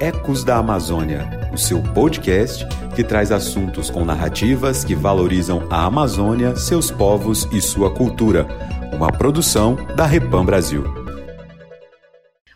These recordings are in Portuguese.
Ecos da Amazônia, o seu podcast que traz assuntos com narrativas que valorizam a Amazônia, seus povos e sua cultura. Uma produção da Repam Brasil.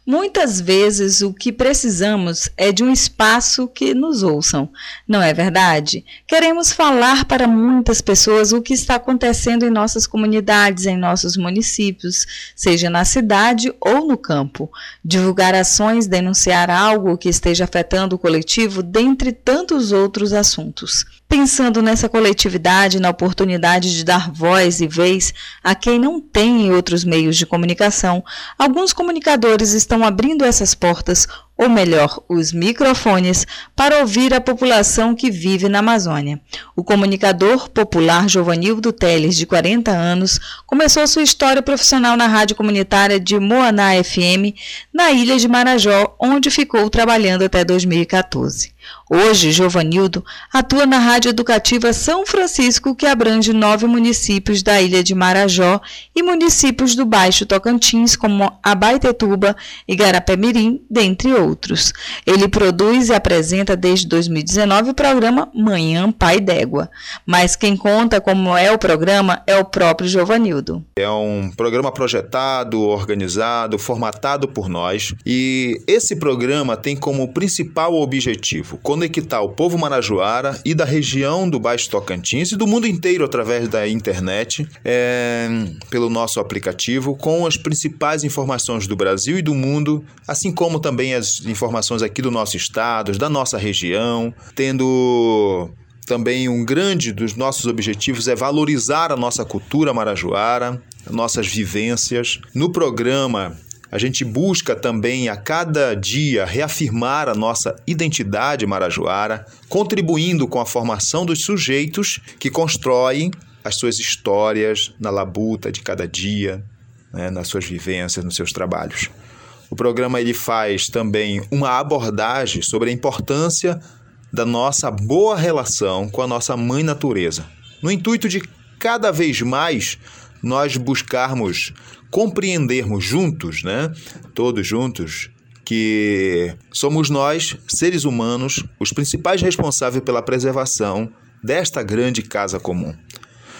Muitas vezes o que precisamos é de um espaço que nos ouçam, não é verdade? Queremos falar para muitas pessoas o que está acontecendo em nossas comunidades, em nossos municípios, seja na cidade ou no campo. Divulgar ações, denunciar algo que esteja afetando o coletivo, dentre tantos outros assuntos. Pensando nessa coletividade, na oportunidade de dar voz e vez a quem não tem outros meios de comunicação, alguns comunicadores estão abrindo essas portas ou melhor, os microfones, para ouvir a população que vive na Amazônia. O comunicador popular Giovanildo Teles, de 40 anos, começou sua história profissional na rádio comunitária de Moaná FM, na ilha de Marajó, onde ficou trabalhando até 2014. Hoje, Giovanildo atua na Rádio Educativa São Francisco, que abrange nove municípios da ilha de Marajó e municípios do Baixo Tocantins, como Abaitetuba, Igarapé-Mirim, dentre outros outros. Ele produz e apresenta desde 2019 o programa Manhã Pai d'Égua. Mas quem conta como é o programa é o próprio Giovanildo. É um programa projetado, organizado, formatado por nós e esse programa tem como principal objetivo conectar o povo marajoara e da região do Baixo Tocantins e do mundo inteiro através da internet, é, pelo nosso aplicativo, com as principais informações do Brasil e do mundo, assim como também as informações aqui do nosso estado, da nossa região, tendo também um grande dos nossos objetivos é valorizar a nossa cultura marajoara, nossas vivências. No programa, a gente busca também a cada dia reafirmar a nossa identidade marajoara, contribuindo com a formação dos sujeitos que constroem as suas histórias na labuta de cada dia, né, nas suas vivências, nos seus trabalhos. O programa ele faz também uma abordagem sobre a importância da nossa boa relação com a nossa mãe natureza, no intuito de cada vez mais nós buscarmos compreendermos juntos, né, todos juntos, que somos nós, seres humanos, os principais responsáveis pela preservação desta grande casa comum.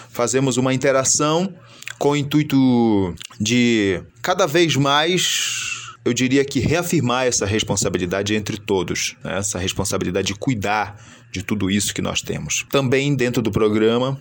Fazemos uma interação com o intuito de cada vez mais eu diria que reafirmar essa responsabilidade entre todos, né? essa responsabilidade de cuidar de tudo isso que nós temos. Também dentro do programa,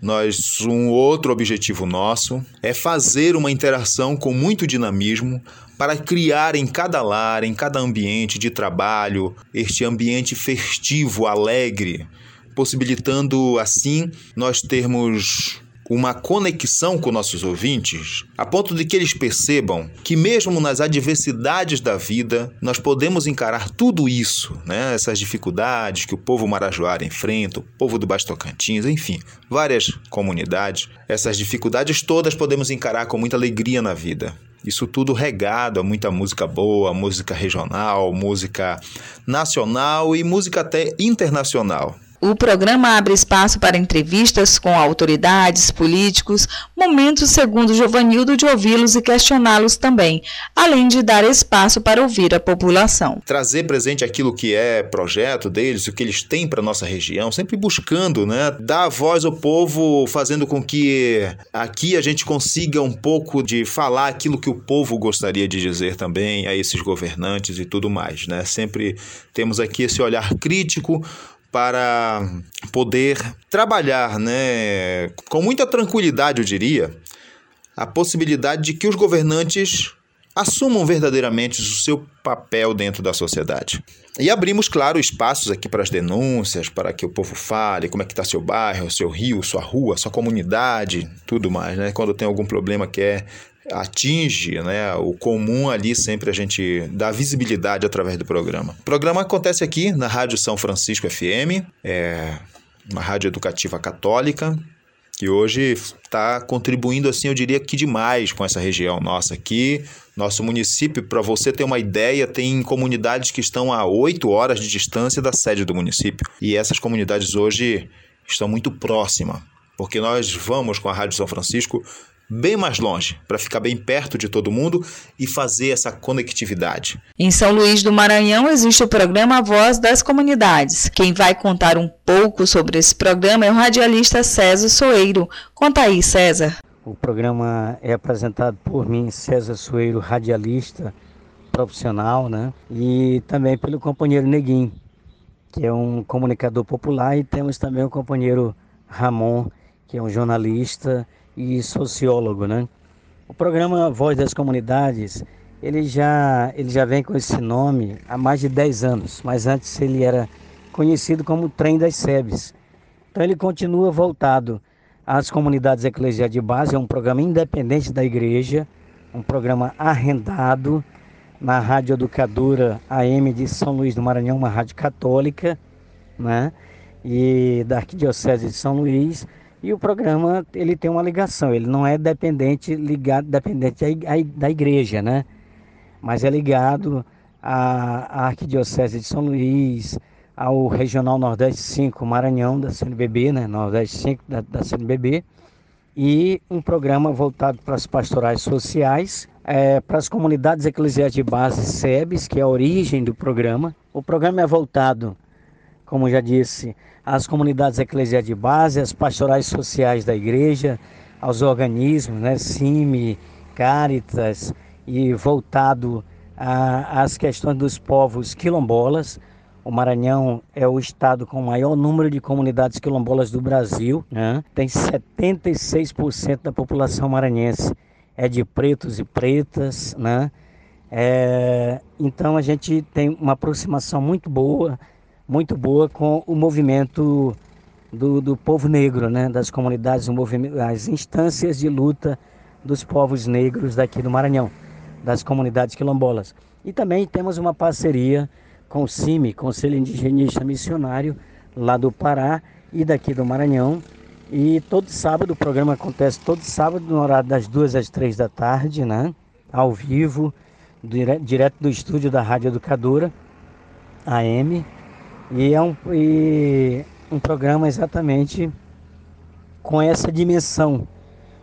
nós um outro objetivo nosso é fazer uma interação com muito dinamismo para criar em cada lar, em cada ambiente de trabalho, este ambiente festivo, alegre, possibilitando assim nós termos uma conexão com nossos ouvintes, a ponto de que eles percebam que, mesmo nas adversidades da vida, nós podemos encarar tudo isso, né? essas dificuldades que o povo marajoara enfrenta, o povo do Baixo Tocantins, enfim, várias comunidades. Essas dificuldades todas podemos encarar com muita alegria na vida. Isso tudo regado a muita música boa, música regional, música nacional e música até internacional. O programa abre espaço para entrevistas com autoridades, políticos, momentos, segundo Giovanildo, de ouvi-los e questioná-los também, além de dar espaço para ouvir a população. Trazer presente aquilo que é projeto deles, o que eles têm para nossa região, sempre buscando, né, dar voz ao povo, fazendo com que aqui a gente consiga um pouco de falar aquilo que o povo gostaria de dizer também a esses governantes e tudo mais, né? Sempre temos aqui esse olhar crítico para poder trabalhar né, com muita tranquilidade, eu diria, a possibilidade de que os governantes assumam verdadeiramente o seu papel dentro da sociedade. E abrimos, claro, espaços aqui para as denúncias, para que o povo fale como é que está seu bairro, seu rio, sua rua, sua comunidade, tudo mais, né? Quando tem algum problema que é atinge né, o comum ali, sempre a gente dá visibilidade através do programa. O programa acontece aqui na Rádio São Francisco FM, é uma rádio educativa católica, que hoje está contribuindo, assim, eu diria que demais com essa região nossa aqui. Nosso município, para você ter uma ideia, tem comunidades que estão a oito horas de distância da sede do município. E essas comunidades hoje estão muito próximas, porque nós vamos com a Rádio São Francisco bem mais longe, para ficar bem perto de todo mundo e fazer essa conectividade. Em São Luís do Maranhão existe o programa Voz das Comunidades. Quem vai contar um pouco sobre esse programa é o radialista César Soeiro. Conta aí, César. O programa é apresentado por mim, César Soeiro, radialista profissional, né? E também pelo companheiro Neguinho, que é um comunicador popular, e temos também o companheiro Ramon, que é um jornalista e sociólogo, né? O programa Voz das Comunidades, ele já, ele já vem com esse nome há mais de 10 anos, mas antes ele era conhecido como Trem das Sebes. Então ele continua voltado às comunidades eclesiais de base, é um programa independente da igreja, um programa arrendado na Rádio Educadora AM de São Luís do Maranhão, uma rádio católica, né? E da Arquidiocese de São Luís, e o programa ele tem uma ligação, ele não é dependente ligado dependente da igreja, né? Mas é ligado à, Arquidiocese de São Luís, ao Regional Nordeste 5 Maranhão da CNBB, né? Nordeste 5 da, da CNBB, e um programa voltado para as pastorais sociais, é, para as comunidades eclesiais de base SEBS, que é a origem do programa. O programa é voltado, como já disse, às comunidades eclesiais de base, às pastorais sociais da igreja, aos organismos, né, CIMI, Caritas, e voltado às questões dos povos quilombolas. O Maranhão é o estado com o maior número de comunidades quilombolas do Brasil. Né? Tem 76% da população maranhense é de pretos e pretas. Né? É, então a gente tem uma aproximação muito boa muito boa com o movimento do, do povo negro, né? das comunidades, as instâncias de luta dos povos negros daqui do Maranhão, das comunidades quilombolas. E também temos uma parceria com o CIMI, Conselho Indigenista Missionário, lá do Pará e daqui do Maranhão. E todo sábado, o programa acontece todo sábado, no horário das duas às três da tarde, né? Ao vivo, direto do estúdio da Rádio Educadora, AM. E é um, e um programa exatamente com essa dimensão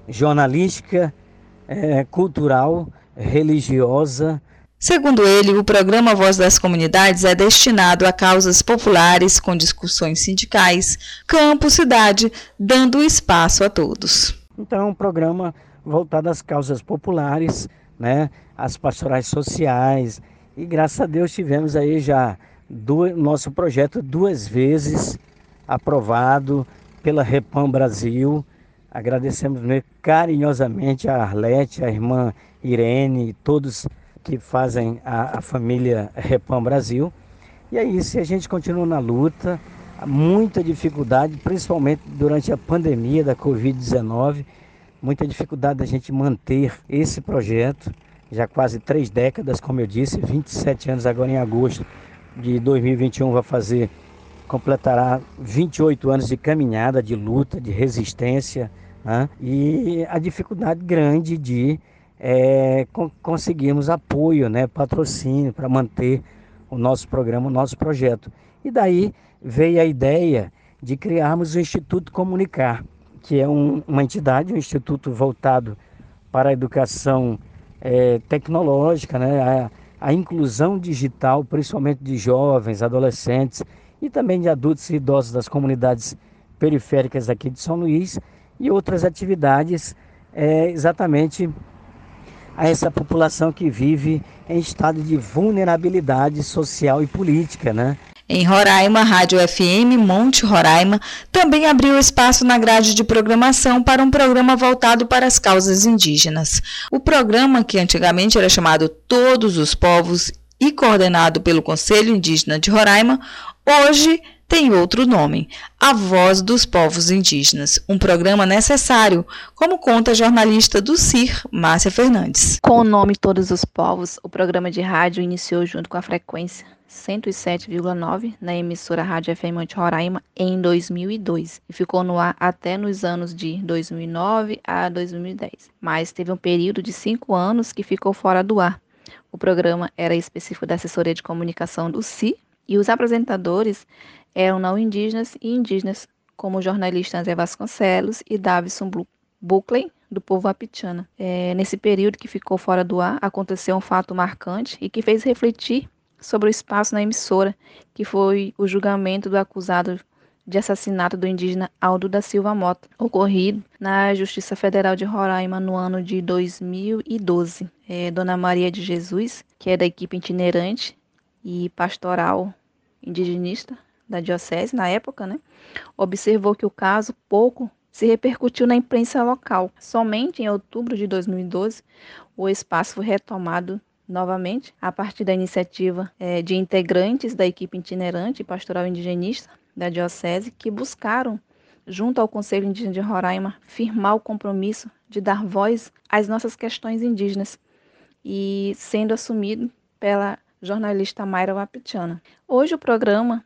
jornalística, é, cultural, religiosa. Segundo ele, o programa Voz das Comunidades é destinado a causas populares com discussões sindicais, campo, cidade, dando espaço a todos. Então, é um programa voltado às causas populares, né, às pastorais sociais, e graças a Deus tivemos aí já do nosso projeto duas vezes aprovado pela Repam Brasil. Agradecemos carinhosamente a Arlete, a irmã Irene, todos que fazem a, a família Repam Brasil. E é isso, a gente continua na luta, muita dificuldade, principalmente durante a pandemia da Covid-19, muita dificuldade da gente manter esse projeto, já quase três décadas, como eu disse, 27 anos agora em agosto de 2021 vai fazer, completará 28 anos de caminhada, de luta, de resistência, né? e a dificuldade grande de é, conseguirmos apoio, né, patrocínio para manter o nosso programa, o nosso projeto. E daí veio a ideia de criarmos o Instituto Comunicar, que é um, uma entidade, um instituto voltado para a educação é, tecnológica, né, a, a inclusão digital, principalmente de jovens, adolescentes e também de adultos e idosos das comunidades periféricas aqui de São Luís e outras atividades é, exatamente a essa população que vive em estado de vulnerabilidade social e política, né? Em Roraima, Rádio FM Monte Roraima também abriu espaço na grade de programação para um programa voltado para as causas indígenas. O programa, que antigamente era chamado Todos os Povos e coordenado pelo Conselho Indígena de Roraima, hoje tem outro nome, A Voz dos Povos Indígenas, um programa necessário, como conta a jornalista do CIR, Márcia Fernandes. Com o nome Todos os Povos, o programa de rádio iniciou junto com a frequência 107,9 na emissora Rádio FM de Roraima em 2002 e ficou no ar até nos anos de 2009 a 2010. Mas teve um período de cinco anos que ficou fora do ar. O programa era específico da assessoria de comunicação do CI e os apresentadores eram não indígenas e indígenas, como o jornalista André Vasconcelos e Davison Buckley, do povo Apitiana. É, nesse período que ficou fora do ar, aconteceu um fato marcante e que fez refletir sobre o espaço na emissora, que foi o julgamento do acusado de assassinato do indígena Aldo da Silva Mota, ocorrido na Justiça Federal de Roraima no ano de 2012. É, Dona Maria de Jesus, que é da equipe itinerante e pastoral indigenista da diocese na época, né, observou que o caso pouco se repercutiu na imprensa local. Somente em outubro de 2012, o espaço foi retomado novamente a partir da iniciativa é, de integrantes da equipe itinerante pastoral indigenista da Diocese que buscaram, junto ao Conselho Indígena de Roraima, firmar o compromisso de dar voz às nossas questões indígenas e sendo assumido pela jornalista Mayra Wapitiana. Hoje o programa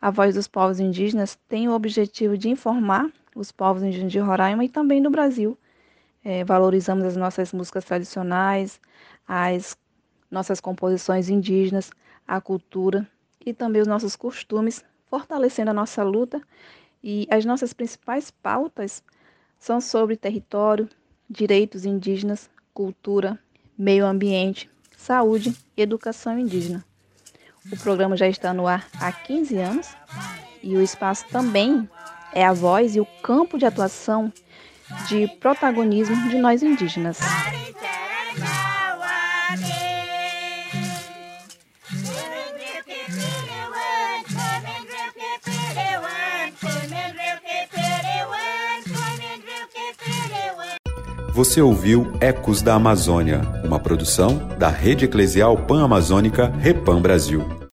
A Voz dos Povos Indígenas tem o objetivo de informar os povos indígenas de Roraima e também do Brasil. É, valorizamos as nossas músicas tradicionais, as nossas composições indígenas, a cultura e também os nossos costumes fortalecendo a nossa luta e as nossas principais pautas são sobre território, direitos indígenas, cultura, meio ambiente, saúde e educação indígena. O programa já está no ar há 15 anos e o espaço também é a voz e o campo de atuação de protagonismo de nós indígenas. Você ouviu Ecos da Amazônia, uma produção da Rede Eclesial Pan-Amazônica Repam Brasil.